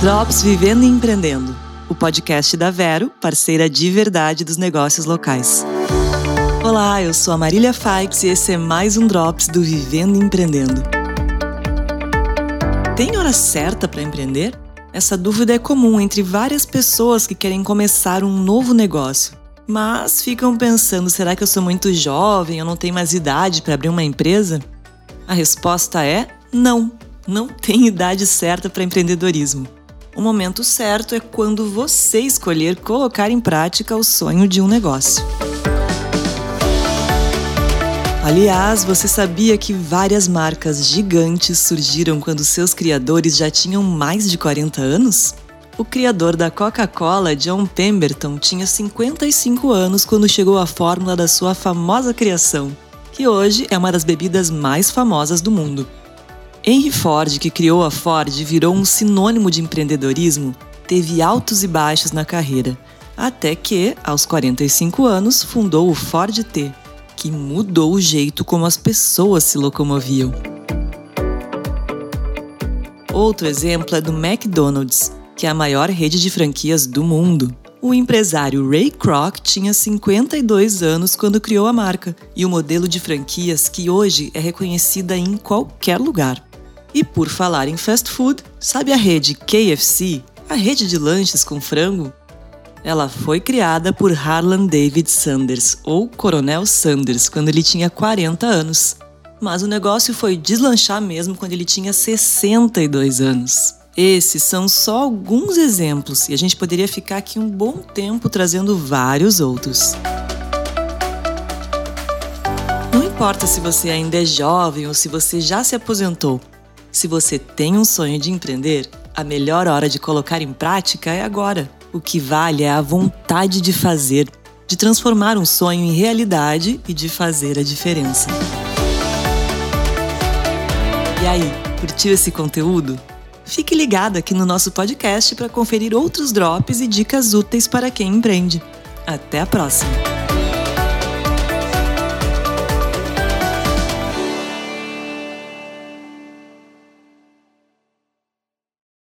Drops Vivendo e Empreendendo, o podcast da Vero, parceira de verdade dos negócios locais. Olá, eu sou a Marília Faix e esse é mais um Drops do Vivendo e Empreendendo. Tem hora certa para empreender? Essa dúvida é comum entre várias pessoas que querem começar um novo negócio. Mas ficam pensando: será que eu sou muito jovem, eu não tenho mais idade para abrir uma empresa? A resposta é não, não tem idade certa para empreendedorismo. O momento certo é quando você escolher colocar em prática o sonho de um negócio. Aliás, você sabia que várias marcas gigantes surgiram quando seus criadores já tinham mais de 40 anos? O criador da Coca-Cola, John Pemberton, tinha 55 anos quando chegou à fórmula da sua famosa criação, que hoje é uma das bebidas mais famosas do mundo. Henry Ford, que criou a Ford e virou um sinônimo de empreendedorismo, teve altos e baixos na carreira, até que, aos 45 anos, fundou o Ford T, que mudou o jeito como as pessoas se locomoviam. Outro exemplo é do McDonald's, que é a maior rede de franquias do mundo. O empresário Ray Kroc tinha 52 anos quando criou a marca e o modelo de franquias que hoje é reconhecida em qualquer lugar. E por falar em fast food, sabe a rede KFC, a rede de lanches com frango? Ela foi criada por Harlan David Sanders, ou Coronel Sanders, quando ele tinha 40 anos. Mas o negócio foi deslanchar mesmo quando ele tinha 62 anos. Esses são só alguns exemplos e a gente poderia ficar aqui um bom tempo trazendo vários outros. Não importa se você ainda é jovem ou se você já se aposentou, se você tem um sonho de empreender, a melhor hora de colocar em prática é agora. O que vale é a vontade de fazer, de transformar um sonho em realidade e de fazer a diferença. E aí, curtiu esse conteúdo? Fique ligado aqui no nosso podcast para conferir outros drops e dicas úteis para quem empreende. Até a próxima!